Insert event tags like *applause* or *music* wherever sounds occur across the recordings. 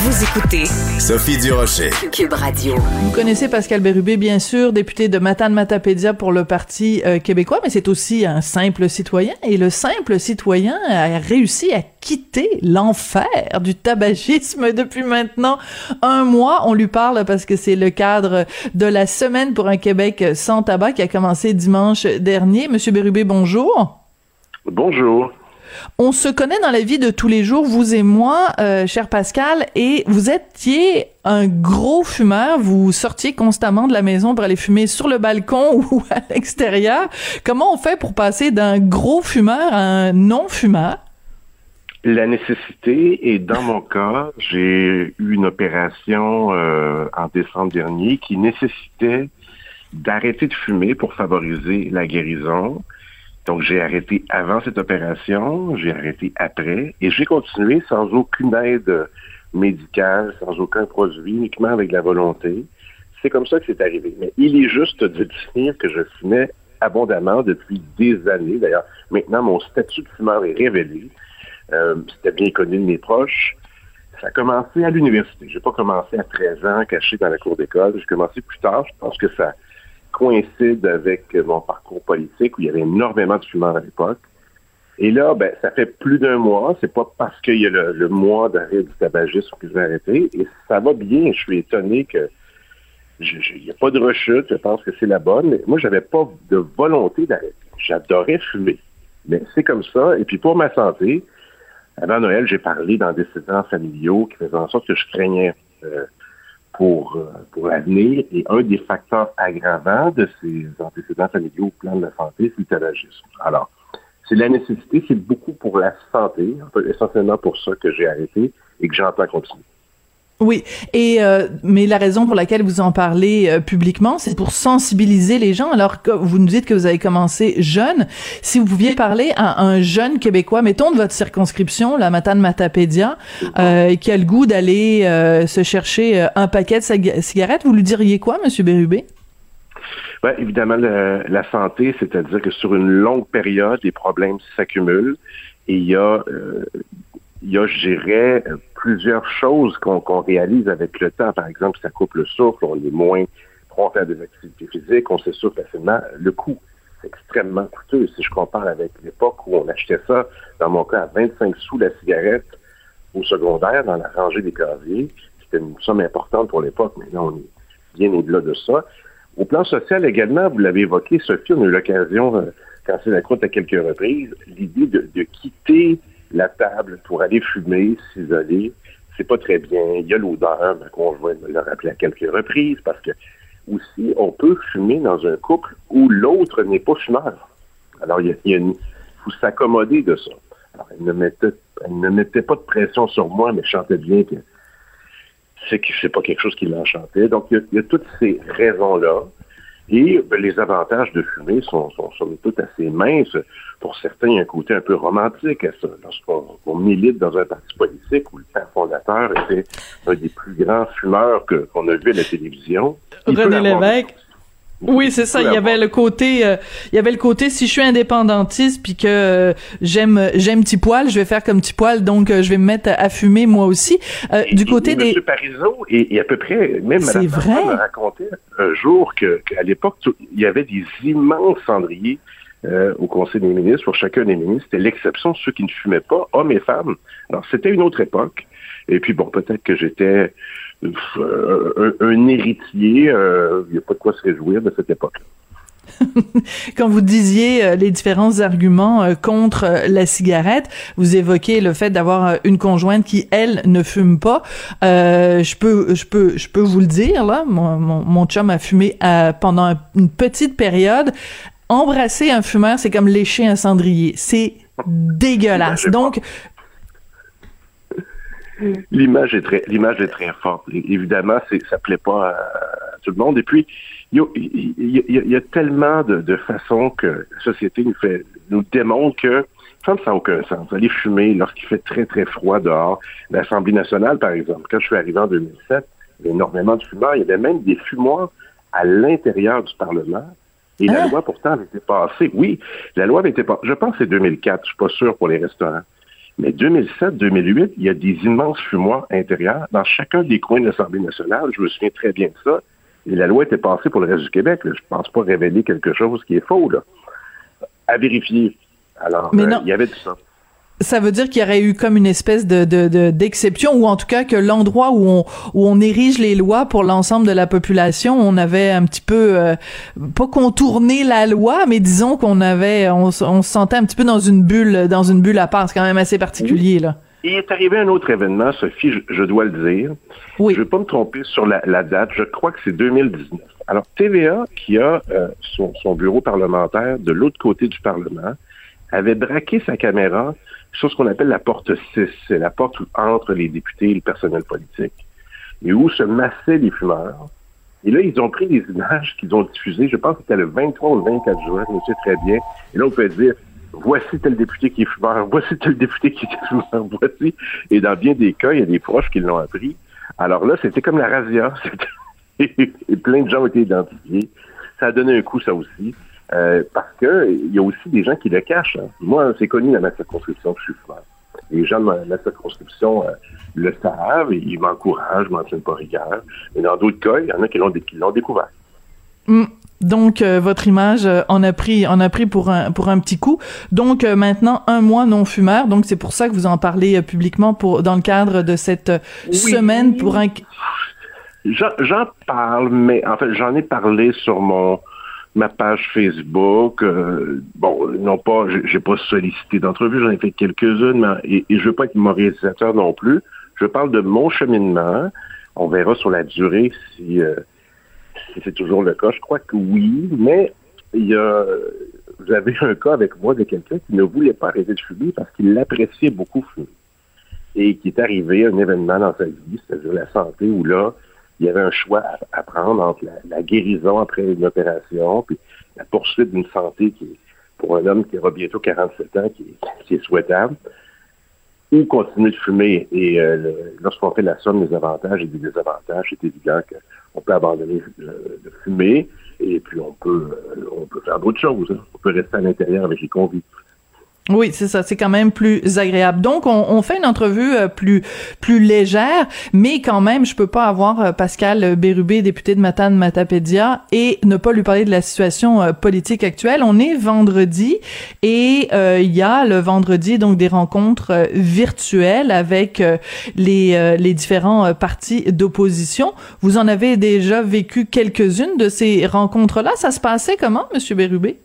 Vous écoutez Sophie Durocher. Cube Radio. Vous connaissez Pascal Bérubé, bien sûr, député de Matane Matapédia pour le Parti euh, québécois, mais c'est aussi un simple citoyen. Et le simple citoyen a réussi à quitter l'enfer du tabagisme depuis maintenant un mois. On lui parle parce que c'est le cadre de la semaine pour un Québec sans tabac qui a commencé dimanche dernier. Monsieur Bérubé, bonjour. Bonjour. On se connaît dans la vie de tous les jours, vous et moi, euh, cher Pascal, et vous étiez un gros fumeur. Vous sortiez constamment de la maison pour aller fumer sur le balcon *laughs* ou à l'extérieur. Comment on fait pour passer d'un gros fumeur à un non-fumeur? La nécessité, et dans mon cas, j'ai eu une opération euh, en décembre dernier qui nécessitait d'arrêter de fumer pour favoriser la guérison. Donc, j'ai arrêté avant cette opération, j'ai arrêté après, et j'ai continué sans aucune aide médicale, sans aucun produit, uniquement avec la volonté. C'est comme ça que c'est arrivé. Mais il est juste de dire que je fumais abondamment depuis des années. D'ailleurs, maintenant, mon statut de fumeur est révélé. Euh, C'était bien connu de mes proches. Ça a commencé à l'université. J'ai pas commencé à 13 ans, caché dans la cour d'école. J'ai commencé plus tard. Je pense que ça coïncide avec mon parcours politique où il y avait énormément de fumeurs à l'époque. Et là, ben, ça fait plus d'un mois. C'est pas parce qu'il y a le, mois d'arrêt du tabagisme que je vais arrêter. Et ça va bien. Je suis étonné que il n'y a pas de rechute. Je pense que c'est la bonne. Mais moi, j'avais pas de volonté d'arrêter. J'adorais fumer. Mais c'est comme ça. Et puis pour ma santé, avant Noël, j'ai parlé d'antécédents familiaux qui faisaient en sorte que je craignais euh, pour, euh, pour l'avenir. Et un des facteurs aggravants de ces antécédents familiaux au plan de la santé, c'est le tabagisme. Alors, c'est la nécessité, c'est beaucoup pour la santé, essentiellement pour ça que j'ai arrêté et que j'entends continuer. Oui, et euh, mais la raison pour laquelle vous en parlez euh, publiquement, c'est pour sensibiliser les gens. Alors que vous nous dites que vous avez commencé jeune, si vous pouviez parler à un jeune québécois, mettons de votre circonscription, la Matane Matapédia, euh, qui a le goût d'aller euh, se chercher un paquet de cigarettes, vous lui diriez quoi, Monsieur Bérubé? Ben, évidemment, la santé, c'est-à-dire que sur une longue période, les problèmes s'accumulent. Et il y a il y a, je dirais, plusieurs choses qu'on réalise avec le temps. Par exemple, ça coupe le souffle, on est moins prompt à des activités physiques, on s'essouffle facilement. Le coût, c'est extrêmement coûteux. Si je compare avec l'époque où on achetait ça, dans mon cas, à 25 sous la cigarette au secondaire, dans la rangée des casiers, c'était une somme importante pour l'époque. Maintenant, on est bien au-delà de ça. Au plan social également, vous l'avez évoqué, Sophie, on a eu l'occasion, euh, quand c'est la croûte à quelques reprises, l'idée de quitter la table pour aller fumer, s'isoler, c'est pas très bien. Il y a l'odeur, ma conjointe me l'a rappelé à quelques reprises, parce que aussi, on peut fumer dans un couple où l'autre n'est pas fumeur. Alors, il, y a, faut s'accommoder de ça. Alors, elle ne, mettait, pas de pression sur moi, mais je chantais bien que c'est que c'est pas quelque chose qui l'enchantait. Donc, il y a toutes ces raisons-là et ben, les avantages de fumer sont, sont, sont tout assez minces. Pour certains, il y a un côté un peu romantique à ça. Lorsqu'on milite dans un parti politique où le père fondateur était un des plus grands fumeurs qu'on a vu à la télévision. René Lévesque. Oui, c'est ça. Il y avait le côté, euh, il y avait le côté si je suis indépendantiste puis que euh, j'aime j'aime petit poil, je vais faire comme petit poil, donc euh, je vais me mettre à, fumer moi aussi. du côté des. Monsieur Parizeau et, à peu près même Madame vrai? me racontait un jour que qu'à l'époque il y avait des immenses cendriers au Conseil des ministres pour chacun des ministres. C'était l'exception ceux qui ne fumaient pas, hommes et femmes. Alors c'était une autre époque. Et puis bon, peut-être que j'étais euh, un, héritier, il euh, n'y a pas de quoi se réjouir de cette époque-là. *laughs* quand vous disiez euh, les différents arguments contre la cigarette, vous évoquez le fait d'avoir une conjointe qui elle ne fume pas. je peux, je peux, je peux vous le dire là. Mon, mon, mon chum a fumé pendant une petite période. Embrasser un fumeur, c'est comme lécher un cendrier. C'est *laughs* dégueulasse. Donc, l'image est très l'image est très forte. Évidemment, c'est ça plaît pas à, tout le monde. Et puis il y, a, tellement de, façons que la société nous fait nous démontre que ça n'a aucun sens. Aller fumer lorsqu'il fait très très froid dehors. L'Assemblée nationale, par exemple, quand je suis arrivé en 2007, il y avait énormément de fumeurs. Il y avait même des fumoirs à l'intérieur du Parlement. Et la hein? loi, pourtant, avait été passée. Oui, la loi avait été passée. Je pense que c'est 2004. Je suis pas sûr pour les restaurants. Mais 2007-2008, il y a des immenses fumoirs intérieurs dans chacun des coins de l'Assemblée nationale. Je me souviens très bien de ça. Et la loi était passée pour le reste du Québec. Je ne pense pas révéler quelque chose qui est faux. Là. À vérifier. Alors, euh, il y avait du ça ça veut dire qu'il y aurait eu comme une espèce de d'exception ou en tout cas que l'endroit où on où on érige les lois pour l'ensemble de la population, on avait un petit peu euh, pas contourné la loi, mais disons qu'on avait on, on, se sentait un petit peu dans une bulle dans une bulle à part, c'est quand même assez particulier là. Il est arrivé un autre événement, Sophie, je, dois le dire. Oui. Je ne vais pas me tromper sur la, la date, je crois que c'est 2019. Alors, TVA, qui a euh, son, son bureau parlementaire de l'autre côté du Parlement, avait braqué sa caméra sur ce qu'on appelle la porte 6. C'est la porte entre les députés et le personnel politique. Et où se massaient les fumeurs. Et là, ils ont pris des images qu'ils ont diffusées. Je pense que c'était le 23 ou le 24 juin, je me sais très bien. Et là, on peut dire, voici tel député qui est fumeur, *laughs* voici tel député qui est fumeur, voici. Et dans bien des cas, il y a des proches qui l'ont appris. Alors là, c'était comme la razzia. *laughs* et plein de gens ont été identifiés. Ça a donné un coup, ça aussi. Euh, parce que il y a aussi des gens qui le cachent. Hein. Moi, c'est connu dans ma circonscription que je suis fumeur. Les gens de ma, circonscription euh, le savent et ils m'encouragent, m'en tiennent pas rigueur. Mais dans d'autres cas, il y en a qui l'ont, découvert. Mm. Donc euh, votre image en a pris en a pris pour un pour un petit coup. Donc maintenant un mois non fumeur. Donc c'est pour ça que vous en parlez publiquement pour dans le cadre de cette semaine pour un. J'en parle, mais en fait j'en ai parlé sur mon ma page Facebook. Euh, bon, non pas, j'ai pas sollicité d'entrevue, j'en ai fait quelques-unes, mais et, je veux pas être moralisateur non plus. Je parle de mon cheminement. On verra sur la durée si, euh, si c'est toujours le cas. Je crois que oui, mais il y a vous avez un cas avec moi de quelqu'un qui ne voulait pas arrêter de fumer parce qu'il l'appréciait beaucoup fumer. Et qui est arrivé à un événement dans sa vie, c'est-à-dire la santé, où là, il y avait un choix à, prendre entre la, guérison après une opération, puis la poursuite d'une santé qui est, pour un homme qui aura bientôt 47 ans, qui est, souhaitable, ou continuer de fumer. Et euh, lorsqu'on fait la somme des avantages et des désavantages, c'est évident qu'on peut abandonner de fumer, et puis on peut, euh, on peut faire d'autres choses. Hein. On peut rester à l'intérieur avec les convicts. Oui, c'est ça. C'est quand même plus agréable. Donc, on, fait une entrevue euh, plus plus légère, mais quand même, je peux pas avoir euh, Pascal Bérubé, député de Matane Matapédia, et ne pas lui parler de la situation euh, politique actuelle. On est vendredi et il y a le vendredi donc des rencontres virtuelles avec les les différents partis d'opposition. Vous en avez déjà vécu quelques-unes de ces rencontres-là? Ça se passait comment, Monsieur Bérubé?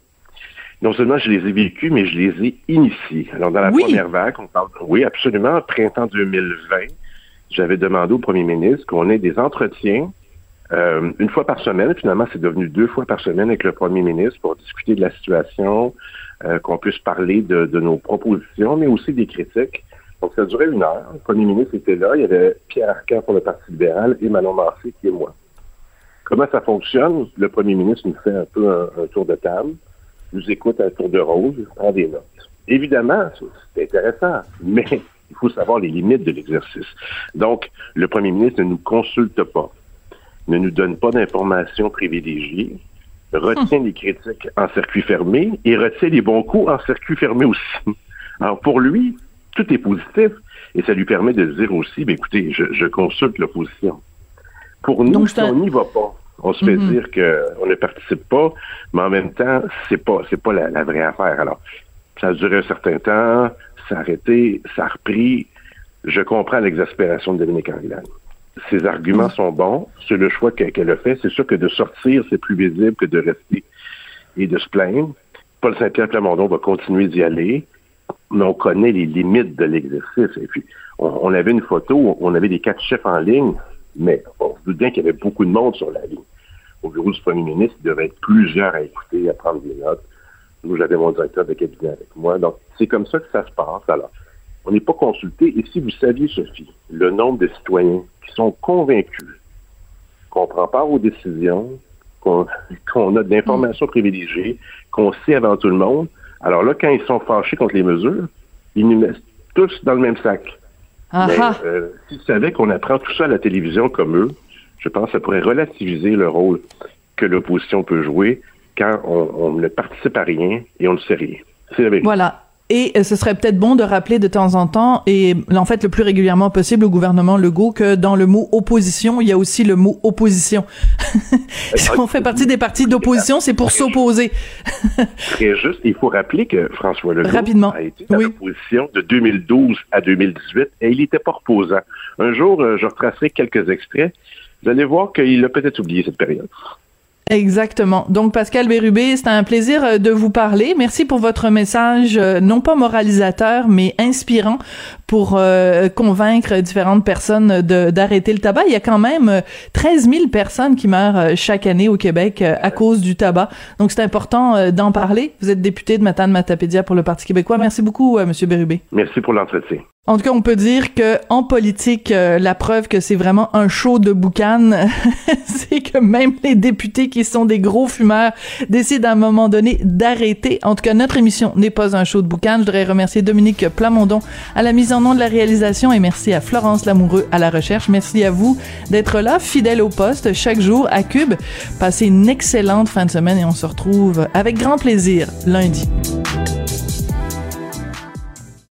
Non seulement je les ai vécus, mais je les ai initiés. Alors, dans la première vague, on parle, oui, absolument, printemps 2020, j'avais demandé au premier ministre qu'on ait des entretiens euh, une fois par semaine. Finalement, c'est devenu deux fois par semaine avec le premier ministre pour discuter de la situation, euh, qu'on puisse parler de, nos propositions, mais aussi des critiques. Donc, ça durait une heure. Le premier ministre était là. Il y avait Pierre Arcan pour le Parti libéral et Manon Massé qui est moi. Comment ça fonctionne? Le premier ministre nous fait un peu un tour de table nous écoute à tour de rose, prend des notes. Évidemment, c'est intéressant, mais *laughs* il faut savoir les limites de l'exercice. Donc, le premier ministre ne nous consulte pas, ne nous donne pas d'informations privilégiées, retient les critiques en circuit fermé et retient les bons coups en circuit fermé aussi. *laughs* Alors, pour lui, tout est positif et ça lui permet de dire aussi, ben, écoutez, je, consulte l'opposition. Pour nous, si on n'y va pas, on se fait mm-hmm. dire qu'on ne participe pas, mais en même temps, c'est pas c'est pas la, vraie affaire. Alors, ça a duré un certain temps, ça a arrêté, ça a repris. Je comprends l'exaspération de Dominique Anglade. Ses arguments mm. sont bons, c'est le choix qu'elle a fait. C'est sûr que de sortir, c'est plus visible que de rester. et de se plaindre. Paul Saint-Pierre Plamondon va continuer d'y aller, mais on connaît les limites de l'exercice. Et puis, on, avait une photo, on avait des quatre chefs en ligne, mais on se doute bien qu'il y avait beaucoup de monde sur la ligne. Au bureau du premier ministre, il devait être plusieurs à écouter, à prendre des notes. Nous, j'avais mon directeur de cabinet avec moi. Donc, c'est comme ça que ça se passe. Alors, on n'est pas consulté. Et si vous saviez, Sophie, le nombre de citoyens qui sont convaincus qu'on prend part aux décisions, qu'on *laughs* a de l'information privilégiée, qu'on sait avant tout le monde, alors là, quand ils sont fâchés contre les mesures, ils nous mettent tous dans le même sac. Mais euh, s'ils savaient qu'on apprend tout ça à la télévision comme eux, je pense que ça pourrait relativiser le rôle que l'opposition peut jouer quand on, ne participe à rien et on ne sait rien. Voilà. Et euh, ce serait peut-être bon de rappeler de temps en temps, et en fait le plus régulièrement possible au gouvernement Legault, que dans le mot opposition, il y a aussi le mot opposition. *laughs* si on fait partie des partis d'opposition, c'est pour s'opposer. Très juste. Il faut rappeler que François Legault Rapidement. a été en opposition de 2012 à 2018 et il n'était pas reposant. Un jour, euh, je retracerai quelques extraits. Vous allez voir qu'il a peut-être oublié cette période. Exactement. Donc, Pascal Bérubé, c'est un plaisir euh, de vous parler. Merci pour votre message, euh, non pas moralisateur, mais inspirant pour euh, convaincre différentes personnes d'arrêter le tabac. Il y a quand même 13 000 personnes qui meurent chaque année au Québec à cause du tabac. Donc, c'est important d'en parler. Vous êtes député de Matane Matapédia pour le Parti québécois. Merci beaucoup, Monsieur Bérubé. Merci pour l'entretien. En tout cas, on peut dire que en politique, euh, la preuve que c'est vraiment un show de boucan, *laughs* c'est que même les députés qui sont des gros fumeurs décident à un moment donné d'arrêter. En tout cas, notre émission n'est pas un show de boucan. Je voudrais remercier Dominique Plamondon à la mise en nom de la réalisation et merci à Florence Lamoureux à la recherche. Merci à vous d'être là, fidèle au poste chaque jour à Cube. Passez une excellente fin de semaine et on se retrouve avec grand plaisir lundi.